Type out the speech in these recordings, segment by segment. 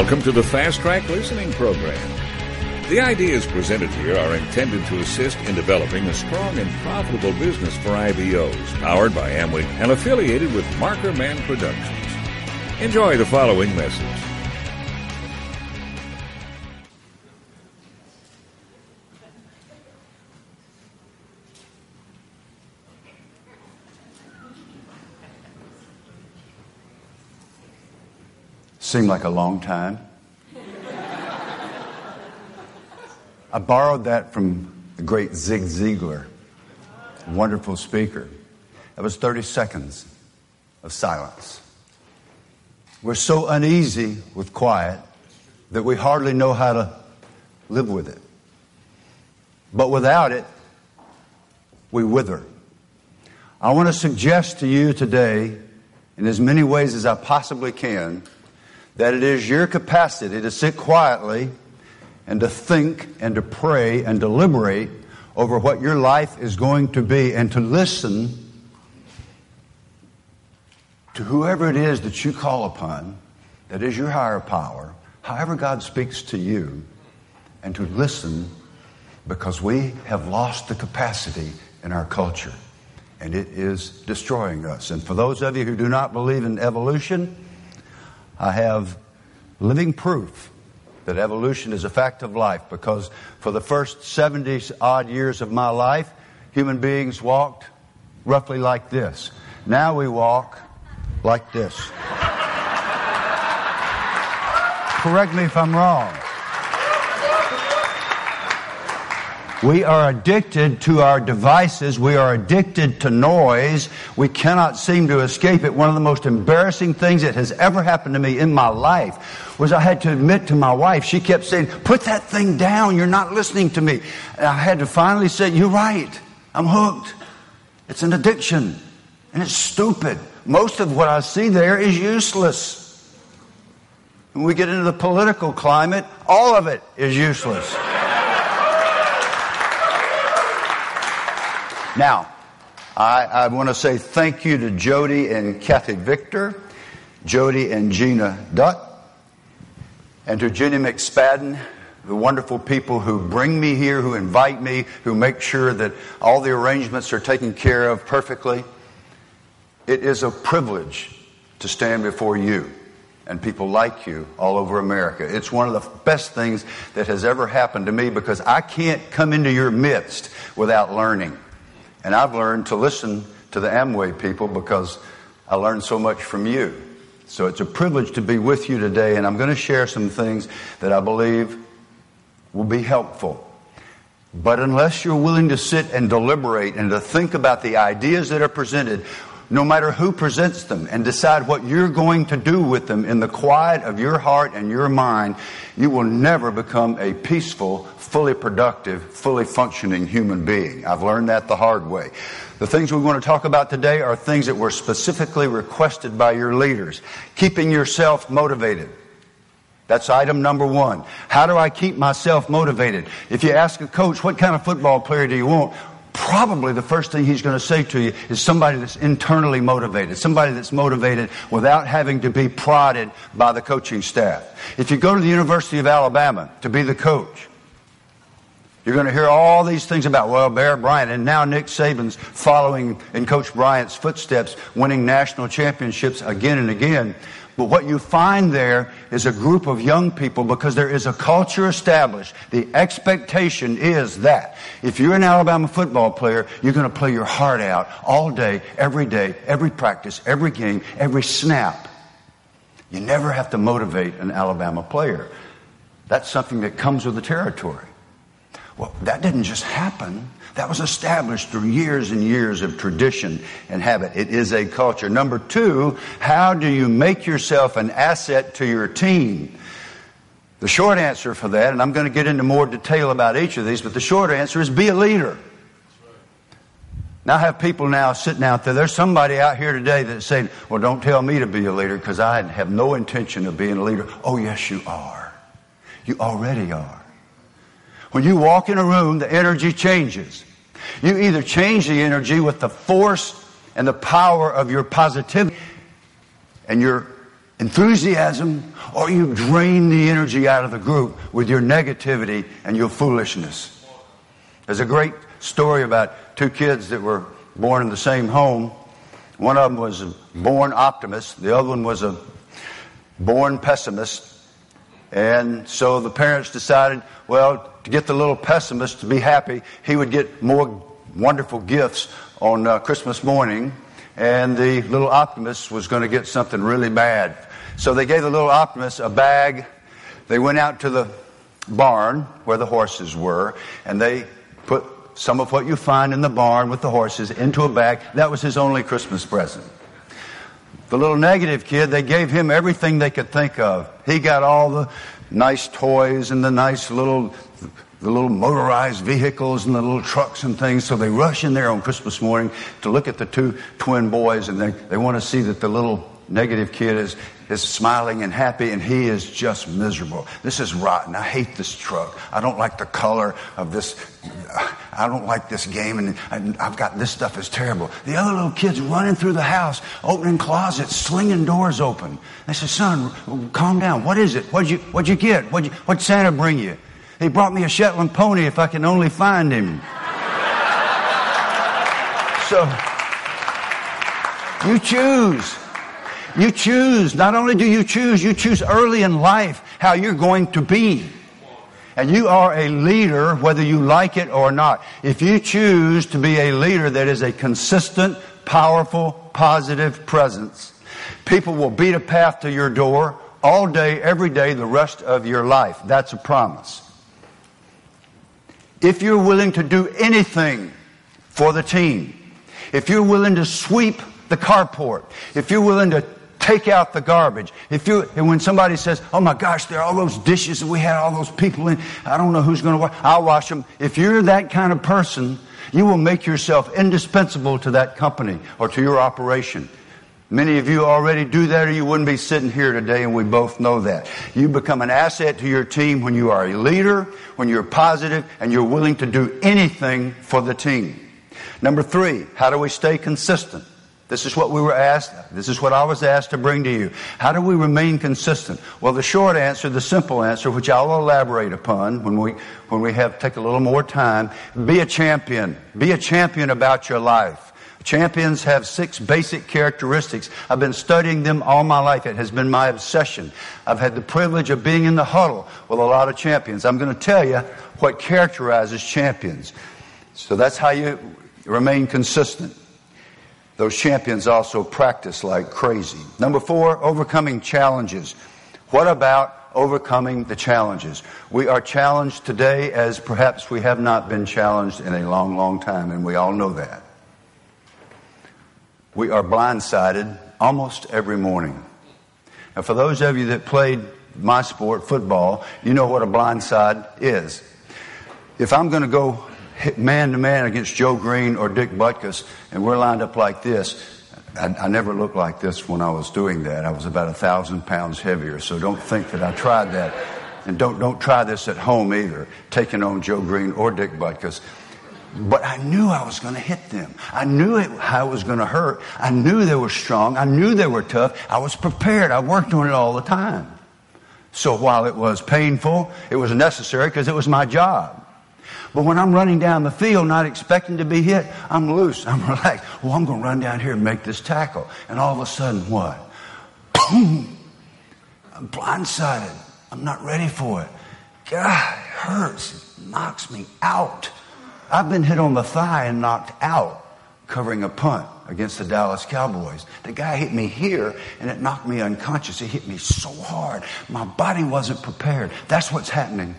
Welcome to the Fast Track Listening Program. The ideas presented here are intended to assist in developing a strong and profitable business for IBOs, powered by Amway and affiliated with Marker Man Productions. Enjoy the following message. Seemed like a long time. I borrowed that from the great Zig Ziglar, wonderful speaker. That was 30 seconds of silence. We're so uneasy with quiet that we hardly know how to live with it. But without it, we wither. I want to suggest to you today, in as many ways as I possibly can, that it is your capacity to sit quietly and to think and to pray and deliberate over what your life is going to be and to listen to whoever it is that you call upon, that is your higher power, however God speaks to you, and to listen because we have lost the capacity in our culture and it is destroying us. And for those of you who do not believe in evolution, I have living proof that evolution is a fact of life because for the first 70 odd years of my life, human beings walked roughly like this. Now we walk like this. Correct me if I'm wrong. We are addicted to our devices. We are addicted to noise. We cannot seem to escape it. One of the most embarrassing things that has ever happened to me in my life was I had to admit to my wife, she kept saying, put that thing down. You're not listening to me. And I had to finally say, you're right. I'm hooked. It's an addiction. And it's stupid. Most of what I see there is useless. When we get into the political climate, all of it is useless. Now, I, I want to say thank you to Jody and Kathy Victor, Jody and Gina Dutt, and to Jenny McSpadden, the wonderful people who bring me here, who invite me, who make sure that all the arrangements are taken care of perfectly. It is a privilege to stand before you and people like you all over America. It's one of the best things that has ever happened to me because I can't come into your midst without learning. And I've learned to listen to the Amway people because I learned so much from you. So it's a privilege to be with you today, and I'm going to share some things that I believe will be helpful. But unless you're willing to sit and deliberate and to think about the ideas that are presented, no matter who presents them, and decide what you're going to do with them in the quiet of your heart and your mind, you will never become a peaceful, fully productive, fully functioning human being. I've learned that the hard way. The things we want to talk about today are things that were specifically requested by your leaders. Keeping yourself motivated. That's item number one. How do I keep myself motivated? If you ask a coach, what kind of football player do you want? Probably the first thing he's going to say to you is somebody that's internally motivated, somebody that's motivated without having to be prodded by the coaching staff. If you go to the University of Alabama to be the coach, you're going to hear all these things about, well, Bear Bryant, and now Nick Saban's following in Coach Bryant's footsteps, winning national championships again and again. But what you find there is a group of young people because there is a culture established. The expectation is that if you're an Alabama football player, you're going to play your heart out all day, every day, every practice, every game, every snap. You never have to motivate an Alabama player. That's something that comes with the territory. Well, that didn't just happen. That was established through years and years of tradition and habit. It is a culture. Number two, how do you make yourself an asset to your team? The short answer for that, and I'm going to get into more detail about each of these, but the short answer is be a leader. Now I have people now sitting out there. There's somebody out here today that's saying, well, don't tell me to be a leader because I have no intention of being a leader. Oh, yes, you are. You already are. When you walk in a room, the energy changes. You either change the energy with the force and the power of your positivity and your enthusiasm or you drain the energy out of the group with your negativity and your foolishness. There's a great story about two kids that were born in the same home. One of them was a born optimist, the other one was a born pessimist. And so the parents decided, well, to get the little pessimist to be happy, he would get more wonderful gifts on uh, Christmas morning, and the little optimist was going to get something really bad. So they gave the little optimist a bag. They went out to the barn where the horses were, and they put some of what you find in the barn with the horses into a bag. That was his only Christmas present. The little negative kid, they gave him everything they could think of. He got all the nice toys and the nice little the little motorized vehicles and the little trucks and things. So they rush in there on Christmas morning to look at the two twin boys and they, they want to see that the little negative kid is, is smiling and happy and he is just miserable. This is rotten. I hate this truck. I don't like the color of this. I don't like this game and I've got this stuff is terrible. The other little kid's running through the house, opening closets, slinging doors open. I said, son, calm down. What is it? What'd you, what'd you get? What'd, you, what'd Santa bring you? He brought me a Shetland pony if I can only find him. So, you choose. You choose. Not only do you choose, you choose early in life how you're going to be. And you are a leader whether you like it or not. If you choose to be a leader that is a consistent, powerful, positive presence, people will beat a path to your door all day, every day, the rest of your life. That's a promise. If you're willing to do anything for the team, if you're willing to sweep the carport, if you're willing to take out the garbage. If you, and when somebody says, oh my gosh, there are all those dishes and we had all those people in, I don't know who's going to wash, I'll wash them. If you're that kind of person, you will make yourself indispensable to that company or to your operation. Many of you already do that or you wouldn't be sitting here today and we both know that. You become an asset to your team when you are a leader, when you're positive and you're willing to do anything for the team. Number three, how do we stay consistent? This is what we were asked. This is what I was asked to bring to you. How do we remain consistent? Well, the short answer, the simple answer, which I'll elaborate upon when we, when we have, take a little more time, be a champion. Be a champion about your life. Champions have six basic characteristics. I've been studying them all my life. It has been my obsession. I've had the privilege of being in the huddle with a lot of champions. I'm going to tell you what characterizes champions. So that's how you remain consistent. Those champions also practice like crazy. Number four, overcoming challenges. What about overcoming the challenges? We are challenged today as perhaps we have not been challenged in a long, long time, and we all know that. We are blindsided almost every morning. Now, for those of you that played my sport, football, you know what a blindside is. If I'm going to go man to man against Joe Greene or Dick Butkus, and we're lined up like this. I, I, never looked like this when I was doing that. I was about a thousand pounds heavier, so don't think that I tried that. And don't, don't try this at home either, taking on Joe Greene or Dick Butkus. But I knew I was going to hit them. I knew it, how it was going to hurt. I knew they were strong. I knew they were tough. I was prepared. I worked on it all the time. So while it was painful, it was necessary because it was my job. But when I'm running down the field not expecting to be hit, I'm loose. I'm relaxed. Well, I'm going to run down here and make this tackle. And all of a sudden, what? Boom! I'm blindsided. I'm not ready for it. God, it hurts. It knocks me out. I've been hit on the thigh and knocked out covering a punt against the Dallas Cowboys. The guy hit me here and it knocked me unconscious. It hit me so hard. My body wasn't prepared. That's what's happening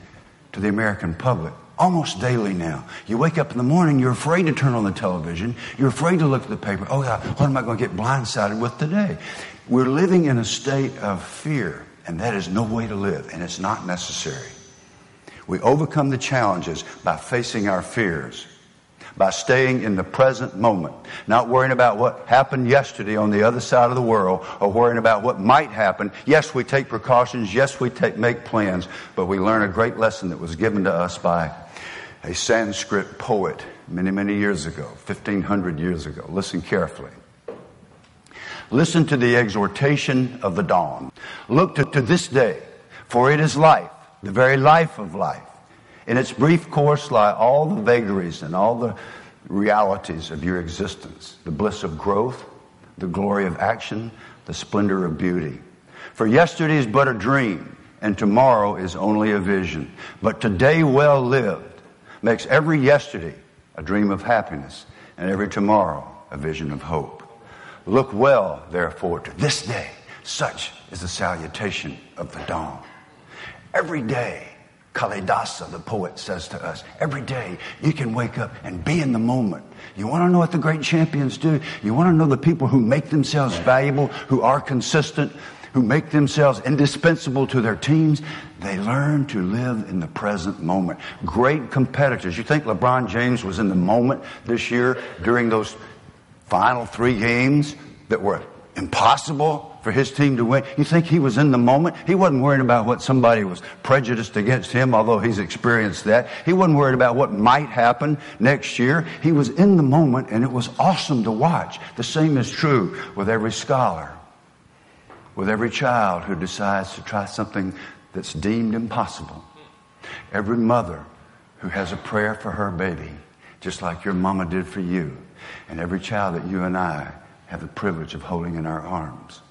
to the American public almost daily now. You wake up in the morning, you're afraid to turn on the television, you're afraid to look at the paper. Oh, God, what am I going to get blindsided with today? We're living in a state of fear, and that is no way to live, and it's not necessary. We overcome the challenges by facing our fears, by staying in the present moment, not worrying about what happened yesterday on the other side of the world or worrying about what might happen. Yes, we take precautions. Yes, we take, make plans, but we learn a great lesson that was given to us by a Sanskrit poet many, many years ago, 1500 years ago. Listen carefully. Listen to the exhortation of the dawn. Look to, to this day, for it is life, the very life of life. In its brief course lie all the vagaries and all the realities of your existence the bliss of growth, the glory of action, the splendor of beauty. For yesterday is but a dream, and tomorrow is only a vision. But today, well lived, makes every yesterday a dream of happiness, and every tomorrow a vision of hope. Look well, therefore, to this day. Such is the salutation of the dawn. Every day, Kalidasa, the poet, says to us, every day you can wake up and be in the moment. You want to know what the great champions do? You want to know the people who make themselves valuable, who are consistent, who make themselves indispensable to their teams? They learn to live in the present moment. Great competitors. You think LeBron James was in the moment this year during those final three games that were impossible for his team to win. You think he was in the moment? He wasn't worried about what somebody was prejudiced against him, although he's experienced that. He wasn't worried about what might happen next year. He was in the moment, and it was awesome to watch. The same is true with every scholar, with every child who decides to try something that's deemed impossible. Every mother who has a prayer for her baby, just like your mama did for you, and every child that you and I have the privilege of holding in our arms.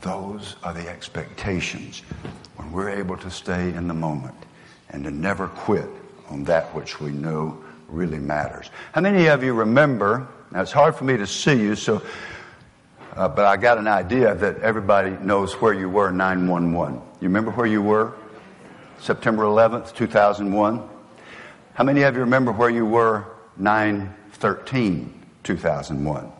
Those are the expectations when we're able to stay in the moment and to never quit on that which we know really matters. How many of you remember? Now it's hard for me to see you, so uh, but I got an idea that everybody knows where you were 911. You remember where you were? September 11th, 2001. How many of you remember where you were 913, 2001?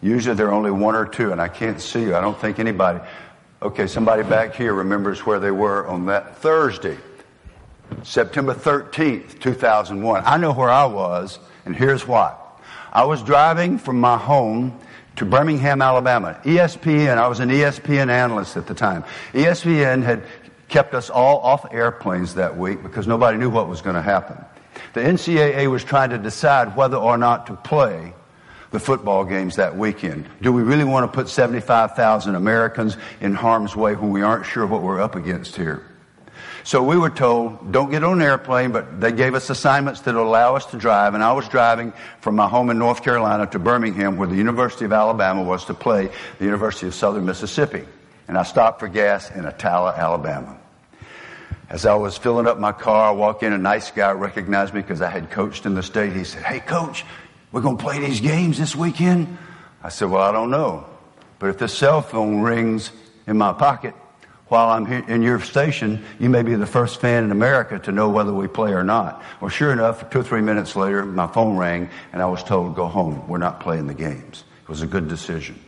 Usually there are only one or two, and I can't see you. I don't think anybody. Okay, somebody back here remembers where they were on that Thursday, September 13th, 2001. I know where I was, and here's why. I was driving from my home to Birmingham, Alabama. ESPN, I was an ESPN analyst at the time. ESPN had kept us all off airplanes that week because nobody knew what was going to happen. The NCAA was trying to decide whether or not to play the football games that weekend. Do we really want to put 75,000 Americans in harm's way when we aren't sure what we're up against here? So we were told, don't get on an airplane, but they gave us assignments that allow us to drive. And I was driving from my home in North Carolina to Birmingham, where the University of Alabama was to play the University of Southern Mississippi. And I stopped for gas in Attalla, Alabama. As I was filling up my car, I walk in, a nice guy recognized me because I had coached in the state. He said, Hey, coach, we're going to play these games this weekend? I said, Well, I don't know. But if the cell phone rings in my pocket while I'm here in your station, you may be the first fan in America to know whether we play or not. Well, sure enough, two or three minutes later, my phone rang and I was told, Go home. We're not playing the games. It was a good decision.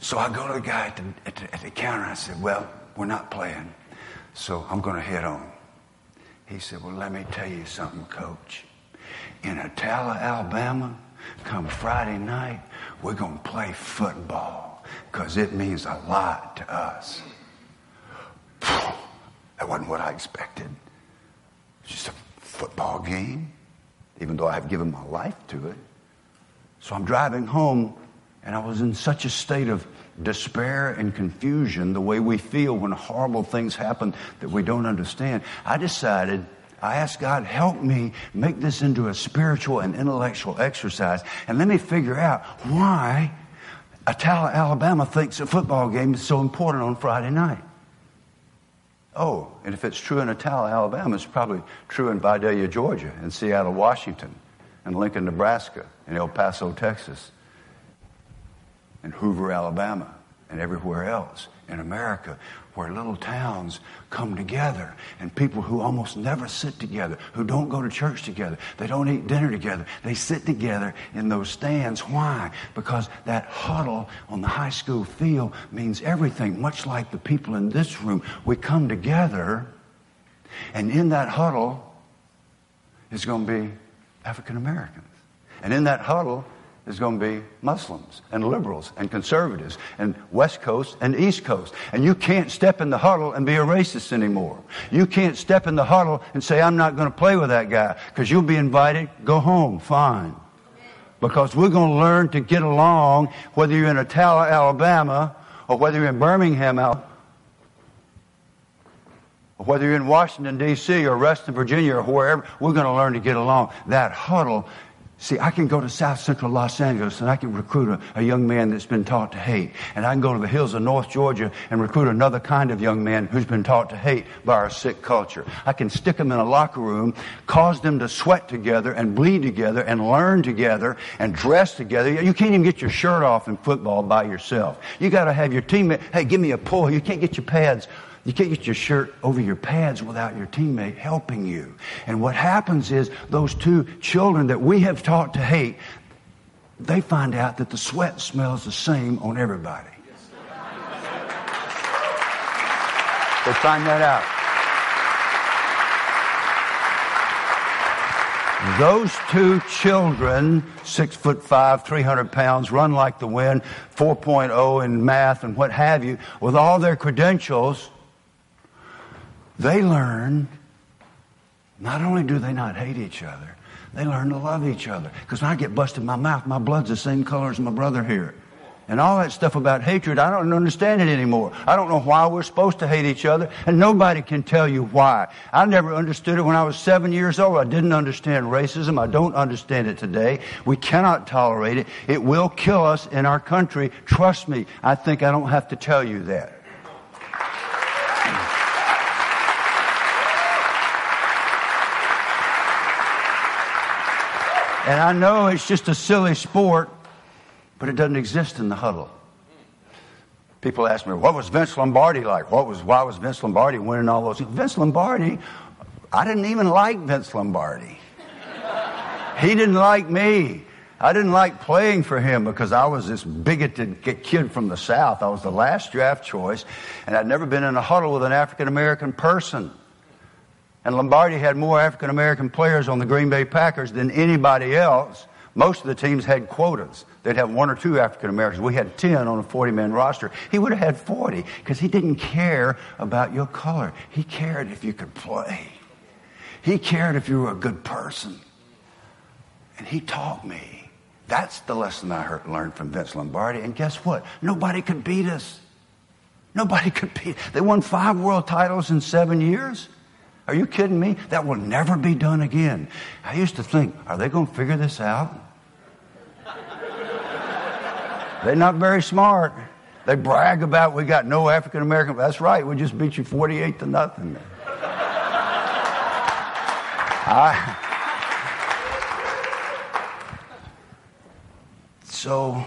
So I go to the guy at the, at the, at the counter. I said, Well, we're not playing. So I'm going to head on. He said, Well, let me tell you something, coach in Attalla, Alabama, come Friday night, we're going to play football because it means a lot to us. That wasn't what I expected. It's just a football game, even though I've given my life to it. So I'm driving home, and I was in such a state of despair and confusion, the way we feel when horrible things happen that we don't understand. I decided I asked God, help me make this into a spiritual and intellectual exercise. And let me figure out why Attalla, Alabama thinks a football game is so important on Friday night. Oh, and if it's true in Attalla, Alabama, it's probably true in Vidalia, Georgia, and Seattle, Washington, and Lincoln, Nebraska, and El Paso, Texas, and Hoover, Alabama, and everywhere else in America where little towns come together and people who almost never sit together, who don't go to church together, they don't eat dinner together, they sit together in those stands. Why? Because that huddle on the high school field means everything, much like the people in this room. We come together, and in that huddle is going to be African Americans. And in that huddle is going to be Muslims and liberals and conservatives and West Coast and East Coast. And you can't step in the huddle and be a racist anymore. You can't step in the huddle and say, I'm not going to play with that guy because you'll be invited. Go home. Fine. because we're going to learn to get along whether you're in Attalla, Alabama, or whether you're in Birmingham, or whether you're in Washington, D.C., or Reston, Virginia, or wherever, we're going to learn to get along. That huddle See, I can go to South Central Los Angeles and I can recruit a, a, young man that's been taught to hate. And I can go to the hills of North Georgia and recruit another kind of young man who's been taught to hate by our sick culture. I can stick them in a locker room, cause them to sweat together and bleed together and learn together and dress together. You can't even get your shirt off in football by yourself. You gotta have your teammate, hey, give me a pull. You can't get your pads you can't get your shirt over your pads without your teammate helping you. And what happens is those two children that we have taught to hate, they find out that the sweat smells the same on everybody. They find that out. Those two children, six foot five, 300 pounds, run like the wind, 4.0 in math and what have you, with all their credentials, they learn, not only do they not hate each other, they learn to love each other. Because when I get busted in my mouth, my blood's the same color as my brother here. And all that stuff about hatred, I don't understand it anymore. I don't know why we're supposed to hate each other, and nobody can tell you why. I never understood it when I was seven years old. I didn't understand racism. I don't understand it today. We cannot tolerate it. It will kill us in our country. Trust me, I think I don't have to tell you that. And I know it's just a silly sport, but it doesn't exist in the huddle. People ask me, what was Vince Lombardi like? What was, why was Vince Lombardi winning all those? Vince Lombardi, I didn't even like Vince Lombardi. He didn't like me. I didn't like playing for him because I was this bigoted kid from the South. I was the last draft choice, and I'd never been in a huddle with an African American person. And Lombardi had more African American players on the Green Bay Packers than anybody else. Most of the teams had quotas. They'd have one or two African Americans. We had 10 on a 40 man roster. He would have had 40 because he didn't care about your color. He cared if you could play. He cared if you were a good person. And he taught me. That's the lesson I heard, learned from Vince Lombardi. And guess what? Nobody could beat us. Nobody could beat. They won five world titles in seven years. Are you kidding me? That will never be done again. I used to think, are they going to figure this out? They're not very smart. They brag about we got no African American. That's right. We just beat you 48 to nothing. I, so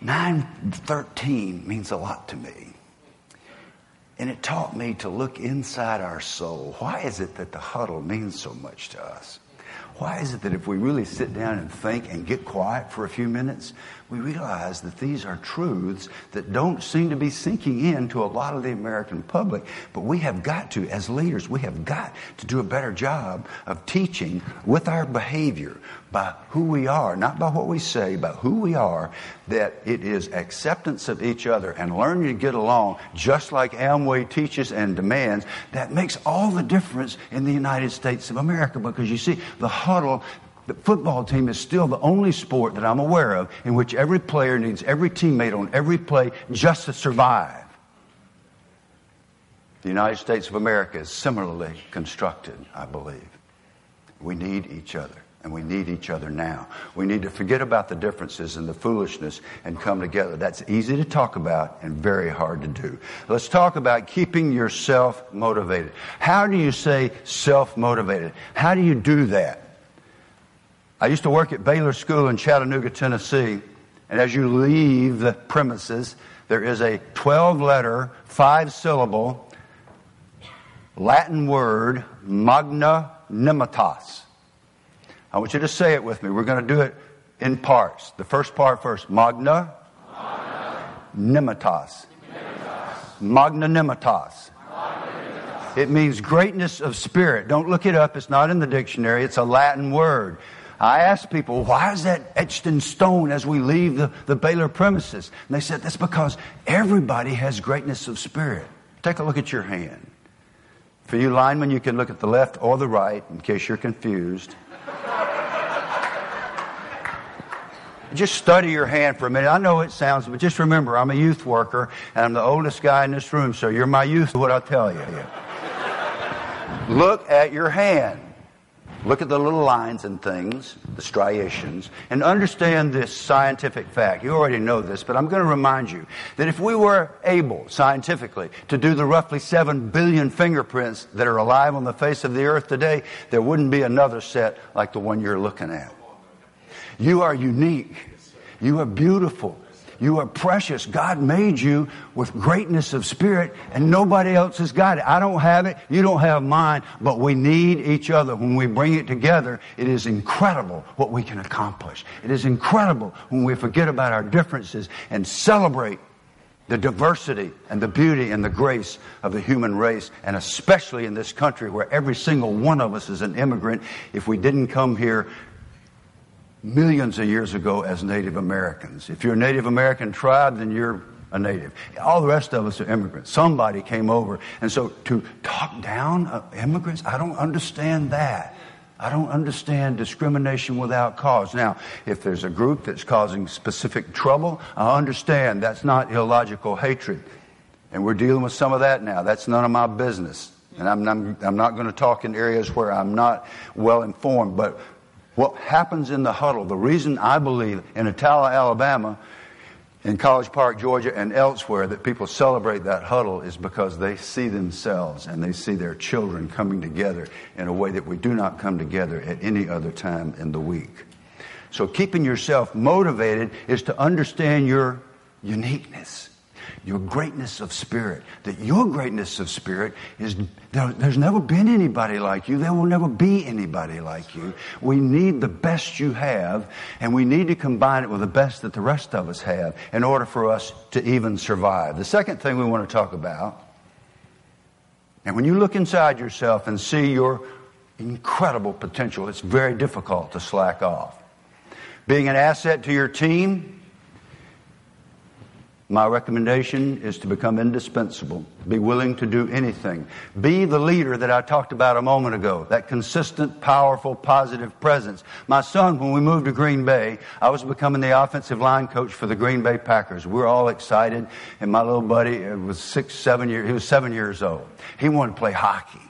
913 means a lot to me. And it taught me to look inside our soul. Why is it that the huddle means so much to us? Why is it that if we really sit down and think and get quiet for a few minutes, we realize that these are truths that don't seem to be sinking in to a lot of the American public. But we have got to, as leaders, we have got to do a better job of teaching with our behavior by who we are, not by what we say, but who we are, that it is acceptance of each other and learning to get along, just like Amway teaches and demands, that makes all the difference in the United States of America. Because you see, the huddle the football team is still the only sport that I'm aware of in which every player needs every teammate on every play just to survive. The United States of America is similarly constructed, I believe. We need each other, and we need each other now. We need to forget about the differences and the foolishness and come together. That's easy to talk about and very hard to do. Let's talk about keeping yourself motivated. How do you say self motivated? How do you do that? I used to work at Baylor School in Chattanooga, Tennessee, and as you leave the premises, there is a 12 letter, five syllable Latin word, magnanimitas. I want you to say it with me. We're going to do it in parts. The first part first. Magna, nimitas. Magnanimitas. It means greatness of spirit. Don't look it up. It's not in the dictionary. It's a Latin word. I asked people, why is that etched in stone as we leave the, the Baylor premises? And they said, that's because everybody has greatness of spirit. Take a look at your hand. For you linemen, you can look at the left or the right in case you're confused. just study your hand for a minute. I know it sounds, but just remember, I'm a youth worker and I'm the oldest guy in this room, so you're my youth, what I tell you. Look at your hand. Look at the little lines and things, the striations, and understand this scientific fact. You already know this, but I'm going to remind you that if we were able, scientifically, to do the roughly 7 billion fingerprints that are alive on the face of the earth today, there wouldn't be another set like the one you're looking at. You are unique. You are beautiful. You are precious. God made you with greatness of spirit, and nobody else has got it. I don't have it. You don't have mine, but we need each other. When we bring it together, it is incredible what we can accomplish. It is incredible when we forget about our differences and celebrate the diversity and the beauty and the grace of the human race, and especially in this country where every single one of us is an immigrant. If we didn't come here millions of years ago as Native Americans. If you're a Native American tribe, then you're a native. All the rest of us are immigrants. Somebody came over. And so to talk down immigrants, I don't understand that. I don't understand discrimination without cause. Now, if there's a group that's causing specific trouble, I understand that's not illogical hatred. And we're dealing with some of that now. That's none of my business. And I'm, I'm, I'm not going to talk in areas where I'm not well informed. But what happens in the huddle, the reason I believe in Attalla, Alabama, in College Park, Georgia, and elsewhere that people celebrate that huddle is because they see themselves and they see their children coming together in a way that we do not come together at any other time in the week. So keeping yourself motivated is to understand your uniqueness your greatness of spirit. That your greatness of spirit is, there, there's never been anybody like you. There will never be anybody like you. We need the best you have, and we need to combine it with the best that the rest of us have in order for us to even survive. The second thing we want to talk about, and when you look inside yourself and see your incredible potential, it's very difficult to slack off. Being an asset to your team, my recommendation is to become indispensable. Be willing to do anything. Be the leader that I talked about a moment ago. That consistent, powerful, positive presence. My son, when we moved to Green Bay, I was becoming the offensive line coach for the Green Bay Packers. We are all excited, and my little buddy uh, was six, seven years, he was seven years old. He wanted to play hockey.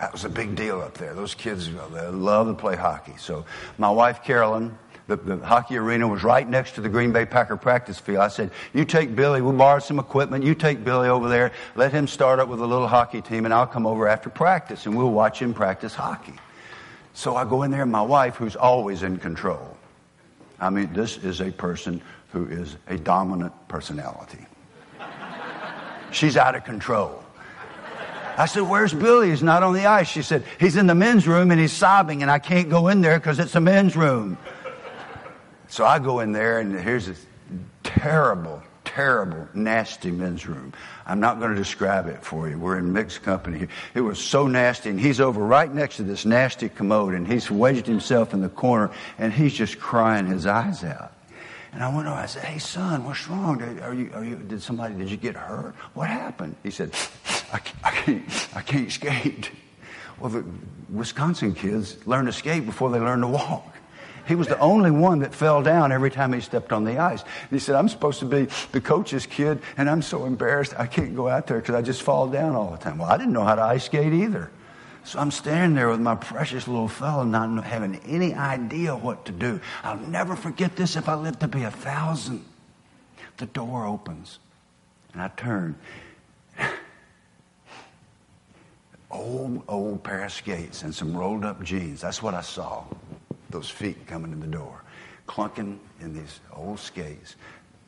That was a big deal up there. Those kids, love to play hockey. So my wife, Carolyn, the, the, hockey arena was right next to the Green Bay Packer practice field. I said, You take Billy, we'll borrow some equipment. You take Billy over there, let him start up with a little hockey team, and I'll come over after practice and we'll watch him practice hockey. So I go in there, and my wife, who's always in control. I mean, this is a person who is a dominant personality. She's out of control. I said, Where's Billy? He's not on the ice. She said, He's in the men's room and he's sobbing, and I can't go in there because it's a men's room. So I go in there, and here's this terrible, terrible, nasty men's room. I'm not going to describe it for you. We're in mixed company. It was so nasty, and he's over right next to this nasty commode, and he's wedged himself in the corner, and he's just crying his eyes out. And I went over. I said, "Hey, son, what's wrong? Are you? Are you? Did somebody? Did you get hurt? What happened?" He said, "I, I can't. I can't skate." Well, the Wisconsin kids learn to skate before they learn to walk. He was the only one that fell down every time he stepped on the ice. And he said, I'm supposed to be the coach's kid, and I'm so embarrassed I can't go out there because I just fall down all the time. Well, I didn't know how to ice skate either. So I'm standing there with my precious little fellow, not having any idea what to do. I'll never forget this if I live to be a thousand. The door opens, and I turn. old, old pair of skates and some rolled up jeans. That's what I saw those feet coming in the door, clunking in these old skates.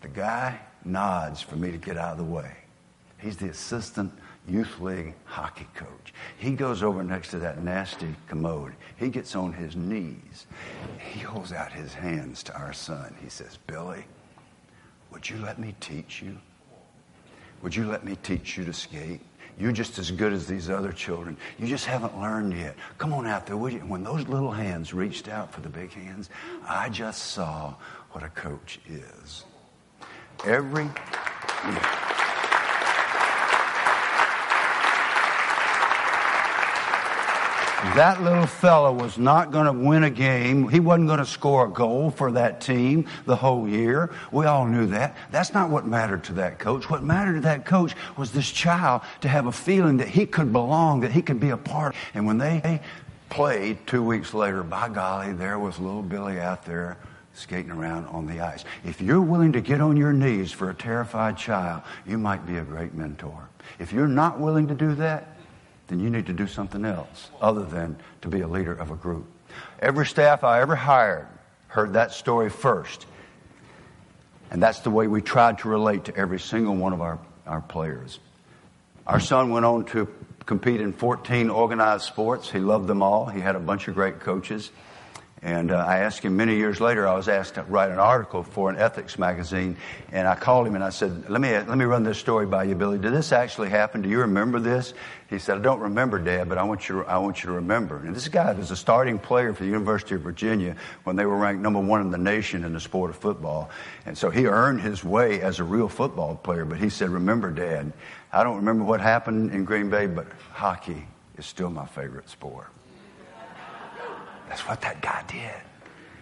The guy nods for me to get out of the way. He's the assistant youth league hockey coach. He goes over next to that nasty commode. He gets on his knees. He holds out his hands to our son. He says, Billy, would you let me teach you? Would you let me teach you to skate? You're just as good as these other children. You just haven't learned yet. Come on out there, would you? And when those little hands reached out for the big hands, I just saw what a coach is. Every. That little fella was not going to win a game. He wasn't going to score a goal for that team the whole year. We all knew that. That's not what mattered to that coach. What mattered to that coach was this child to have a feeling that he could belong, that he could be a part. And when they played two weeks later, by golly, there was little Billy out there skating around on the ice. If you're willing to get on your knees for a terrified child, you might be a great mentor. If you're not willing to do that, then you need to do something else other than to be a leader of a group. Every staff I ever hired heard that story first. And that's the way we tried to relate to every single one of our, our players. Our son went on to compete in 14 organized sports. He loved them all. He had a bunch of great coaches. And uh, I asked him many years later, I was asked to write an article for an ethics magazine. And I called him and I said, let me, let me run this story by you, Billy. Did this actually happen? Do you remember this? He said, I don't remember, Dad, but I want you I want you to remember. And this guy was a starting player for the University of Virginia when they were ranked number one in the nation in the sport of football. And so he earned his way as a real football player. But he said, remember, Dad, I don't remember what happened in Green Bay, but hockey is still my favorite sport. That's what that guy did.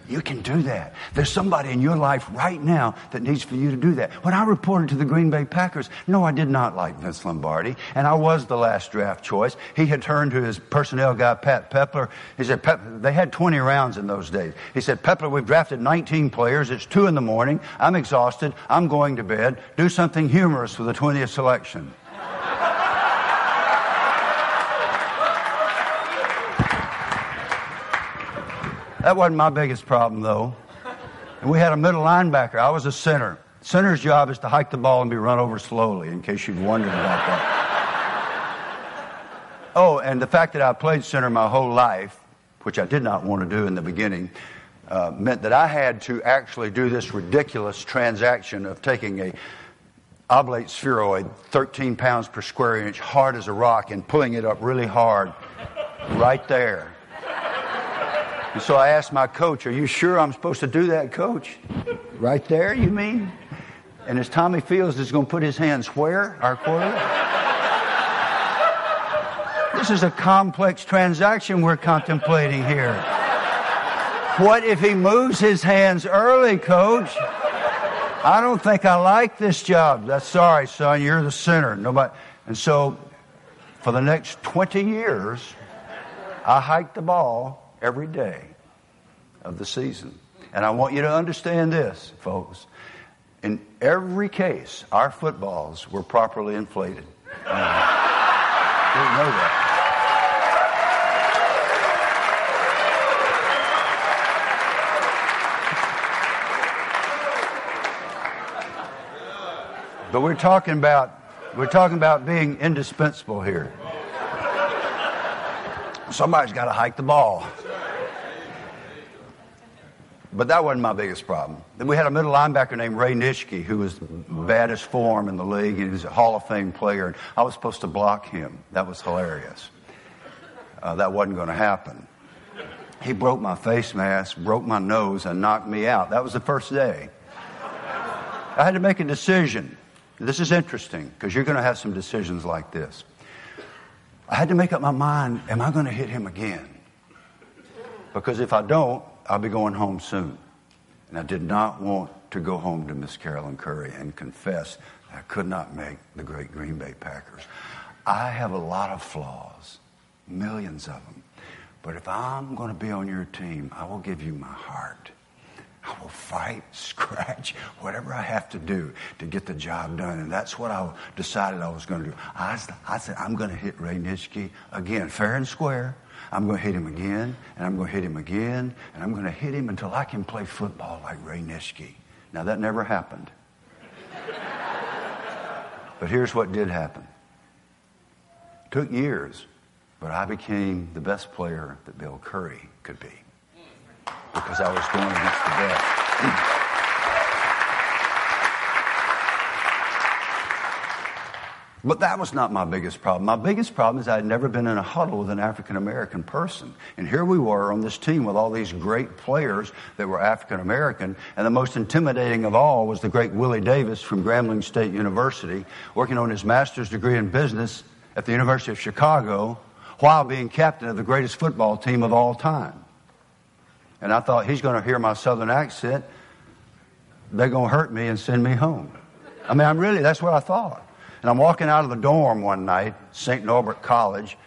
You can do that. There's somebody in your life right now that needs for you to do that. When I reported to the Green Bay Packers, no, I did not like Vince Lombardi, and I was the last draft choice. He had turned to his personnel guy, Pat Peppler. He said, they had 20 rounds in those days. He said, Peppler, we've drafted 19 players. It's 2 in the morning. I'm exhausted. I'm going to bed. Do something humorous for the 20th selection. That wasn't my biggest problem, though. And we had a middle linebacker. I was a center. Center's job is to hike the ball and be run over slowly, in case you've wondered about that. oh, and the fact that I played center my whole life, which I did not want to do in the beginning, uh, meant that I had to actually do this ridiculous transaction of taking a oblate spheroid, 13 pounds per square inch, hard as a rock, and pulling it up really hard right there and so I asked my coach, Are you sure I'm supposed to do that, coach? Right there, you mean? And as Tommy Fields is going to put his hands where? Our quarterback? This is a complex transaction we're contemplating here. What if he moves his hands early, coach? I don't think I like this job. That's sorry, son. You're the center. Nobody. And so, for the next 20 years, I hiked the ball every day of the season. And I want you to understand this, folks. In every case, our footballs were properly inflated. Uh, didn't know that. But we're talking about we're talking about being indispensable here. Somebody's got to hike the ball. But that wasn't my biggest problem. Then we had a middle linebacker named Ray Nitschke, who was the baddest form in the league, and he was a Hall of Fame player. And I was supposed to block him. That was hilarious. Uh, that wasn't going to happen. He broke my face mask, broke my nose, and knocked me out. That was the first day. I had to make a decision. This is interesting because you're going to have some decisions like this. I had to make up my mind am I going to hit him again? Because if I don't, I'll be going home soon. And I did not want to go home to Miss Carolyn Curry and confess I could not make the great Green Bay Packers. I have a lot of flaws, millions of them. But if I'm going to be on your team, I will give you my heart. I will fight, scratch, whatever I have to do to get the job done. And that's what I decided I was going to do. I, I said, I'm going to hit Ray Nitschke again, fair and square. I'm going to hit him again, and I'm going to hit him again, and I'm going to hit him until I can play football like Ray Nitschke. Now, that never happened. but here's what did happen. It took years, but I became the best player that Bill Curry could be because I was going against the best. But that was not my biggest problem. My biggest problem is I had never been in a huddle with an African American person. And here we were on this team with all these great players that were African American. And the most intimidating of all was the great Willie Davis from Grambling State University, working on his master's degree in business at the University of Chicago, while being captain of the greatest football team of all time. And I thought, he's going to hear my southern accent. They're going to hurt me and send me home. I mean, I'm really, that's what I thought. And I'm walking out of the dorm one night, St. Norbert College.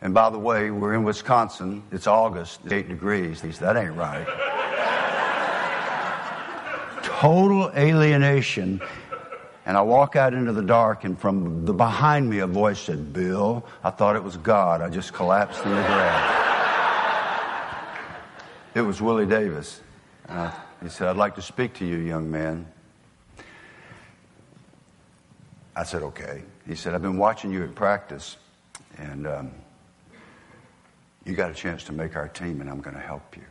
And by the way, we're in Wisconsin. It's August, it's 8 degrees. He said, that ain't right. Total alienation. And I walk out into the dark, and from the behind me, a voice said, Bill. I thought it was God. I just collapsed in the ground. It was Willie Davis. Uh, he said, I'd like to speak to you, young man. I said, okay. He said, I've been watching you at practice, and um, you got a chance to make our team, and I'm going to help you.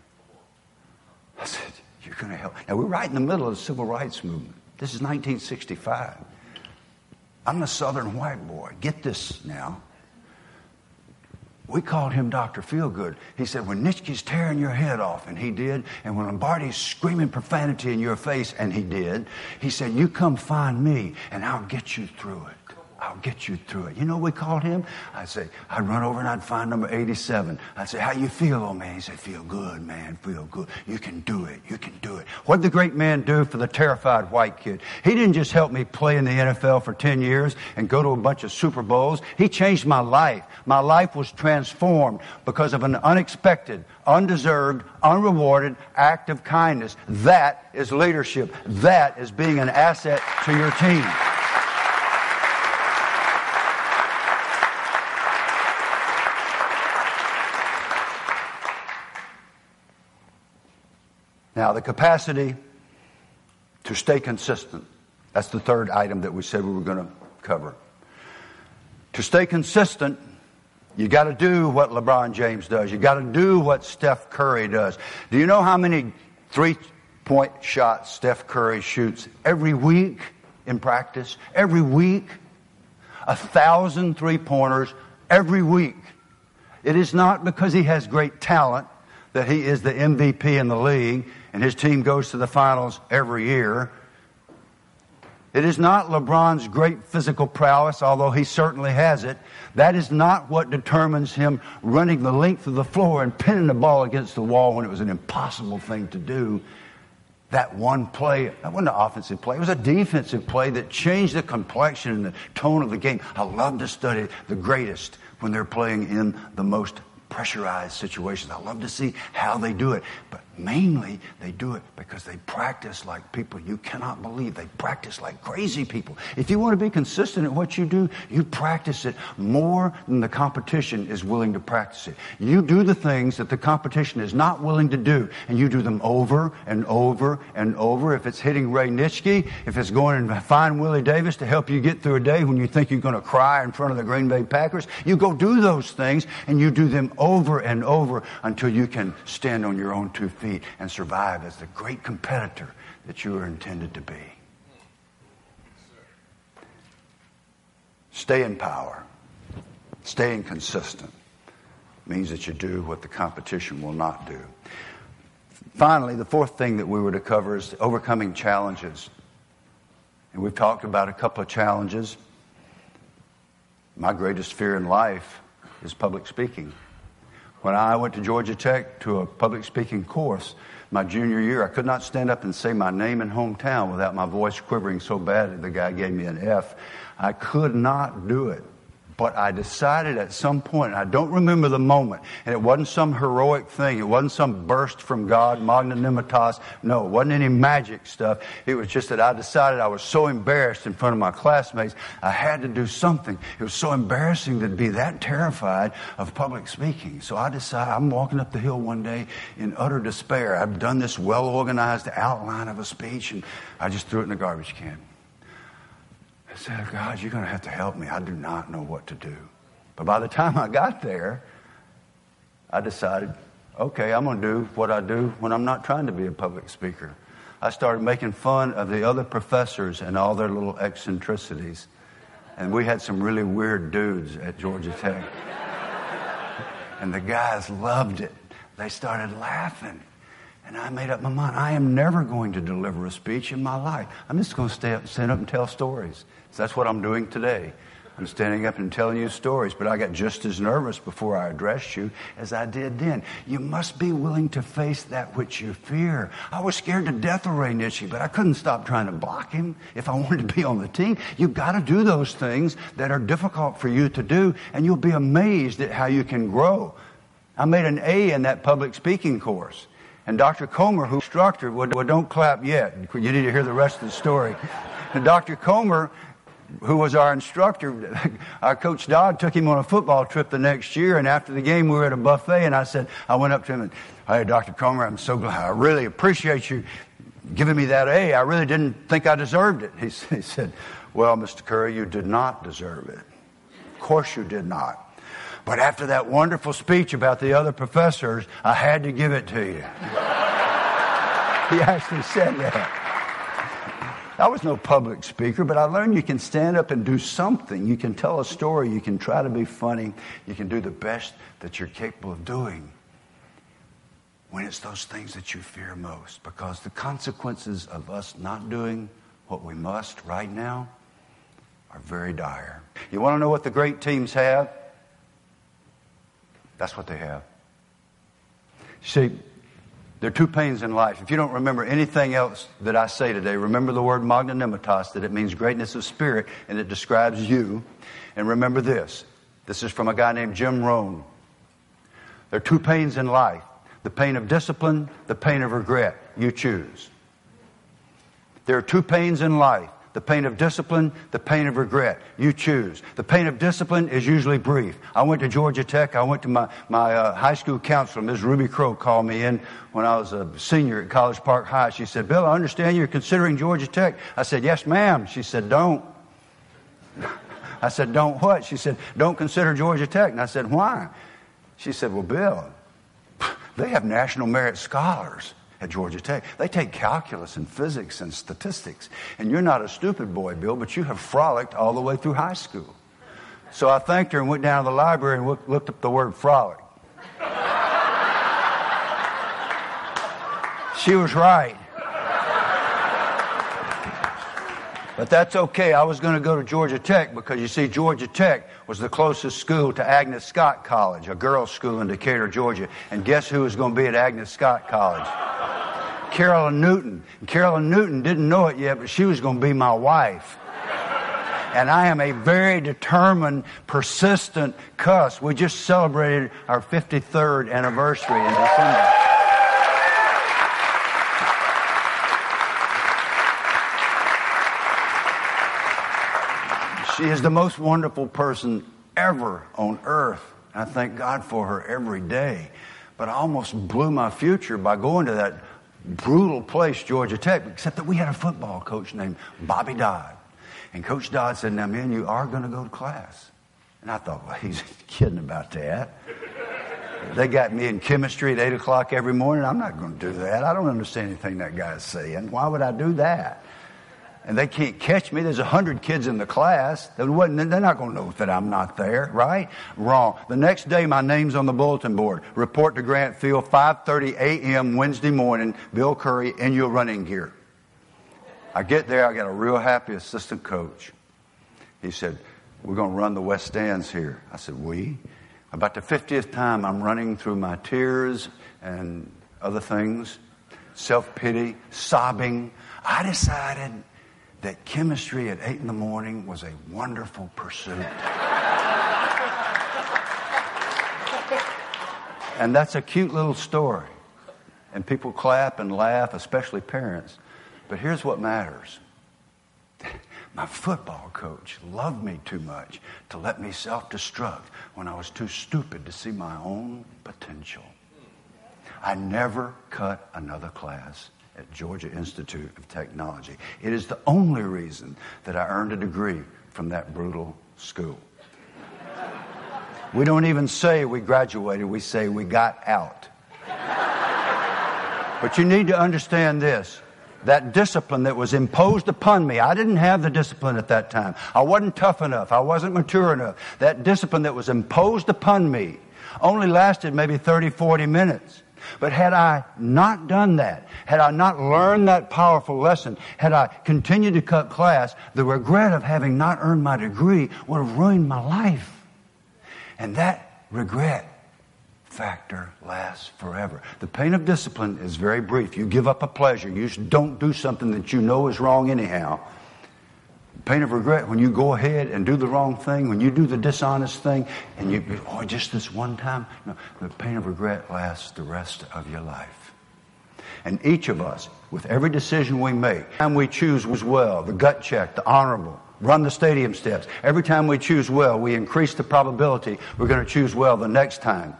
I said, You're going to help? Now, we're right in the middle of the civil rights movement. This is 1965. I'm a southern white boy. Get this now. We called him Dr. Feelgood. He said, when Nitschke's tearing your head off, and he did, and when Lombardi's screaming profanity in your face, and he did, he said, you come find me, and I'll get you through it. I'll get you through it. You know what we called him? I'd say, I'd run over and I'd find number 87. I'd say, how you feel, old man? He'd say, feel good, man, feel good. You can do it. You can do it. What did the great man do for the terrified white kid? He didn't just help me play in the NFL for 10 years and go to a bunch of Super Bowls. He changed my life. My life was transformed because of an unexpected, undeserved, unrewarded act of kindness. That is leadership. That is being an asset to your team. Now, the capacity to stay consistent. That's the third item that we said we were going to cover. To stay consistent, you got to do what LeBron James does. You got to do what Steph Curry does. Do you know how many three point shots Steph Curry shoots every week in practice? Every week? A thousand three pointers every week. It is not because he has great talent that he is the MVP in the league and his team goes to the finals every year. It is not LeBron's great physical prowess, although he certainly has it. That is not what determines him running the length of the floor and pinning the ball against the wall when it was an impossible thing to do. That one play, that wasn't an offensive play, it was a defensive play that changed the complexion and the tone of the game. I love to study the greatest when they're playing in the most pressurized situations. I love to see how they do it. But Mainly, they do it because they practice like people you cannot believe. They practice like crazy people. If you want to be consistent at what you do, you practice it more than the competition is willing to practice it. You do the things that the competition is not willing to do, and you do them over and over and over. If it's hitting Ray Nitschke, if it's going and find Willie Davis to help you get through a day when you think you're going to cry in front of the Green Bay Packers, you go do those things and you do them over and over until you can stand on your own two feet feet and survive as the great competitor that you are intended to be. Stay in power. Staying consistent means that you do what the competition will not do. Finally, the fourth thing that we were to cover is overcoming challenges. And we've talked about a couple of challenges. My greatest fear in life is public speaking. When I went to Georgia Tech to a public speaking course my junior year, I could not stand up and say my name and hometown without my voice quivering so bad that the guy gave me an F. I could not do it. But I decided at some point, I don't remember the moment, and it wasn't some heroic thing. It wasn't some burst from God, magnanimitas. No, it wasn't any magic stuff. It was just that I decided I was so embarrassed in front of my classmates, I had to do something. It was so embarrassing to be that terrified of public speaking. So I decided, I'm walking up the hill one day in utter despair. I've done this well organized outline of a speech, and I just threw it in the garbage can. I said, God, you're going to have to help me. I do not know what to do. But by the time I got there, I decided, okay, I'm going to do what I do when I'm not trying to be a public speaker. I started making fun of the other professors and all their little eccentricities. And we had some really weird dudes at Georgia Tech. and the guys loved it. They started laughing. And I made up my mind. I am never going to deliver a speech in my life. I'm just going to stay up, stand up and tell stories. So that's what I'm doing today. I'm standing up and telling you stories, but I got just as nervous before I addressed you as I did then. You must be willing to face that which you fear. I was scared to death of Ray Nitschke, but I couldn't stop trying to block him if I wanted to be on the team. You've got to do those things that are difficult for you to do, and you'll be amazed at how you can grow. I made an A in that public speaking course. And Dr. Comer, who instructor, well, don't clap yet. You need to hear the rest of the story. And Dr. Comer who was our instructor, our coach Dodd took him on a football trip the next year. And after the game, we were at a buffet, and I said, I went up to him and, Hey, Dr. Comer, I'm so glad. I really appreciate you giving me that A. I really didn't think I deserved it. He, he said, Well, Mr. Curry, you did not deserve it. Of course you did not. But after that wonderful speech about the other professors, I had to give it to you. he actually said that. I was no public speaker, but I learned you can stand up and do something. You can tell a story. You can try to be funny. You can do the best that you're capable of doing when it's those things that you fear most. Because the consequences of us not doing what we must right now are very dire. You want to know what the great teams have? That's what they have. See, there are two pains in life. If you don't remember anything else that I say today, remember the word magnanimitas, that it means greatness of spirit, and it describes you. And remember this. This is from a guy named Jim Rohn. There are two pains in life. The pain of discipline, the pain of regret. You choose. There are two pains in life the pain of discipline, the pain of regret. You choose. The pain of discipline is usually brief. I went to Georgia Tech. I went to my, my uh, high school counselor, Ms. Ruby Crow, called me in when I was a senior at College Park High. She said, Bill, I understand you're considering Georgia Tech. I said, yes, ma'am. She said, don't. I said, don't what? She said, don't consider Georgia Tech. And I said, why? She said, well, Bill, they have national merit scholars at Georgia Tech. They take calculus and physics and statistics. And you're not a stupid boy, Bill, but you have frolicked all the way through high school. So I thanked her and went down to the library and looked up the word frolic. she was right. But that's okay. I was going to go to Georgia Tech because you see, Georgia Tech was the closest school to Agnes Scott College, a girls' school in Decatur, Georgia. And guess who was going to be at Agnes Scott College? Carolyn Newton. Carolyn Newton didn't know it yet, but she was going to be my wife. And I am a very determined, persistent cuss. We just celebrated our 53rd anniversary in December. She is the most wonderful person ever on earth. I thank God for her every day. But I almost blew my future by going to that brutal place, Georgia Tech, except that we had a football coach named Bobby Dodd. And Coach Dodd said, Now, man, you are going to go to class. And I thought, well, he's kidding about that. They got me in chemistry at 8 o'clock every morning. I'm not going to do that. I don't understand anything that guy's saying. Why would I do that? And they can't catch me. There's a hundred kids in the class. They're not going to know that I'm not there, right? Wrong. The next day, my name's on the bulletin board. Report to Grant Field, 5:30 a.m. Wednesday morning. Bill Curry in your running gear. I get there. I got a real happy assistant coach. He said, "We're going to run the West Stands here." I said, "We." About the 50th time, I'm running through my tears and other things, self pity, sobbing. I decided that chemistry at 8 in the morning was a wonderful pursuit. and that's a cute little story. And people clap and laugh, especially parents. But here's what matters my football coach loved me too much to let me self destruct when I was too stupid to see my own potential. I never cut another class at Georgia Institute of Technology. It is the only reason that I earned a degree from that brutal school. We don't even say we graduated, we say we got out. But you need to understand this that discipline that was imposed upon me. I didn't have the discipline at that time. I wasn't tough enough. I wasn't mature enough. That discipline that was imposed upon me only lasted maybe 30, 40 minutes. But had I not done that, had I not learned that powerful lesson, had I continued to cut class, the regret of having not earned my degree would have ruined my life. And that regret factor lasts forever. The pain of discipline is very brief. You give up a pleasure. You don't do something that you know is wrong anyhow. Pain of regret when you go ahead and do the wrong thing, when you do the dishonest thing, and you, oh, just this one time. No, the pain of regret lasts the rest of your life. And each of us, with every decision we make, time we choose was well, the gut check, the honorable, run the stadium steps. Every time we choose well, we increase the probability we're going to choose well the next time.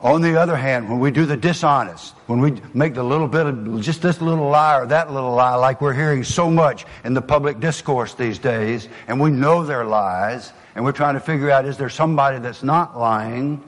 On the other hand, when we do the dishonest, when we make the little bit of just this little lie or that little lie, like we're hearing so much in the public discourse these days, and we know they're lies, and we're trying to figure out is there somebody that's not lying?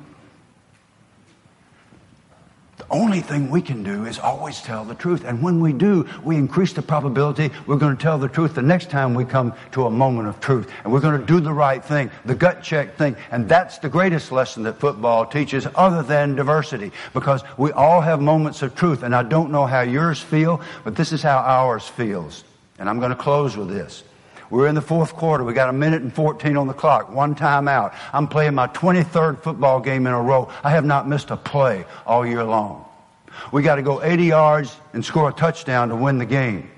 Only thing we can do is always tell the truth. And when we do, we increase the probability we're going to tell the truth the next time we come to a moment of truth. And we're going to do the right thing, the gut check thing. And that's the greatest lesson that football teaches other than diversity. Because we all have moments of truth. And I don't know how yours feel, but this is how ours feels. And I'm going to close with this. We're in the fourth quarter. We got a minute and 14 on the clock. One time out. I'm playing my 23rd football game in a row. I have not missed a play all year long. We got to go 80 yards and score a touchdown to win the game.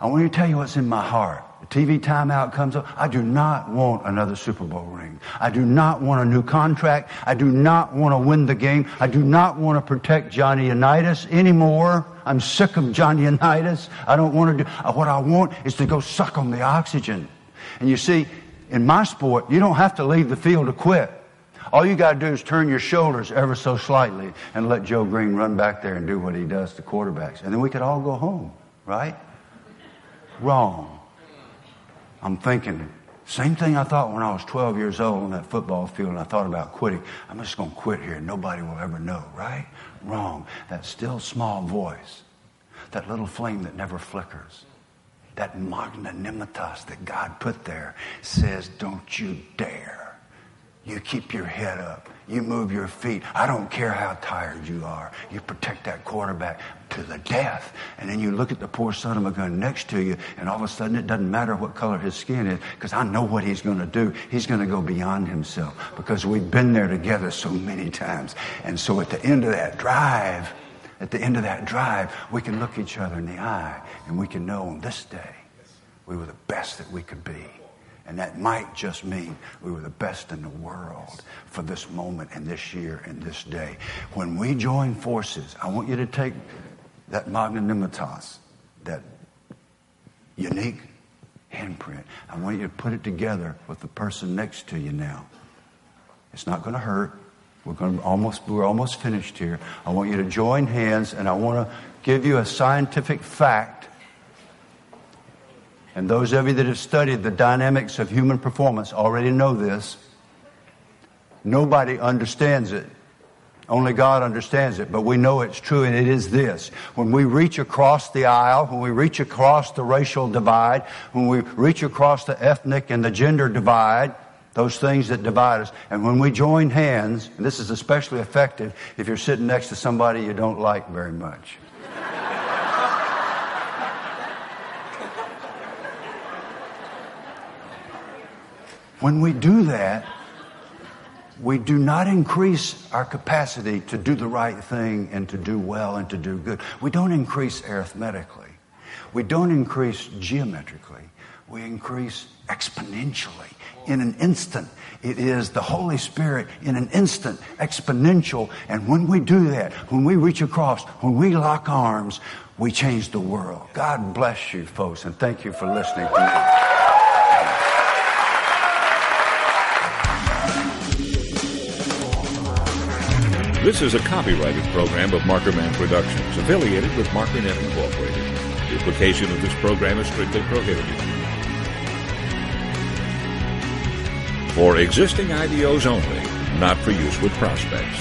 I want to tell you what's in my heart. TV timeout comes up. I do not want another Super Bowl ring. I do not want a new contract. I do not want to win the game. I do not want to protect Johnny Unitas anymore. I'm sick of Johnny Unitas. I don't want to do, uh, what I want is to go suck on the oxygen. And you see, in my sport, you don't have to leave the field to quit. All you got to do is turn your shoulders ever so slightly and let Joe Greene run back there and do what he does to quarterbacks. And then we could all go home, right? Wrong. I'm thinking, same thing I thought when I was 12 years old on that football field and I thought about quitting. I'm just going to quit here. Nobody will ever know, right? Wrong. That still small voice, that little flame that never flickers, that magnanimitas that God put there says, don't you dare you keep your head up. You move your feet. I don't care how tired you are. You protect that quarterback to the death. And then you look at the poor son of a gun next to you, and all of a sudden it doesn't matter what color his skin is, because I know what he's going to do. He's going to go beyond himself, because we've been there together so many times. And so at the end of that drive, at the end of that drive, we can look each other in the eye, and we can know on this day we were the best that we could be. And that might just mean we were the best in the world for this moment and this year and this day. When we join forces, I want you to take that magnanimitas, that unique handprint. I want you to put it together with the person next to you now. It's not going to hurt. We're going to almost we're almost finished here. I want you to join hands and I want to give you a scientific fact and those of you that have studied the dynamics of human performance already know this. Nobody understands it. Only God understands it, but we know it's true, and it is this. When we reach across the aisle, when we reach across the racial divide, when we reach across the ethnic and the gender divide, those things that divide us, and when we join hands, and this is especially effective if you're sitting next to somebody you don't like very much. When we do that, we do not increase our capacity to do the right thing and to do well and to do good. We don't increase arithmetically. We don't increase geometrically. We increase exponentially in an instant. It is the Holy Spirit in an instant, exponential. And when we do that, when we reach across, when we lock arms, we change the world. God bless you, folks, and thank you for listening to me. This is a copyrighted program of Markerman Productions, affiliated with MarkerNet Incorporated. Duplication of this program is strictly prohibited. For existing IDOs only, not for use with prospects.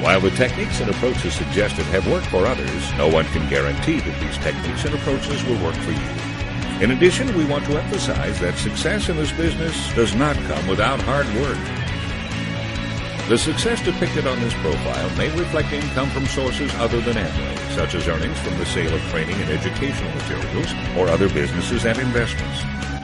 While the techniques and approaches suggested have worked for others, no one can guarantee that these techniques and approaches will work for you. In addition, we want to emphasize that success in this business does not come without hard work. The success depicted on this profile may reflect income from sources other than Amway, such as earnings from the sale of training and educational materials or other businesses and investments.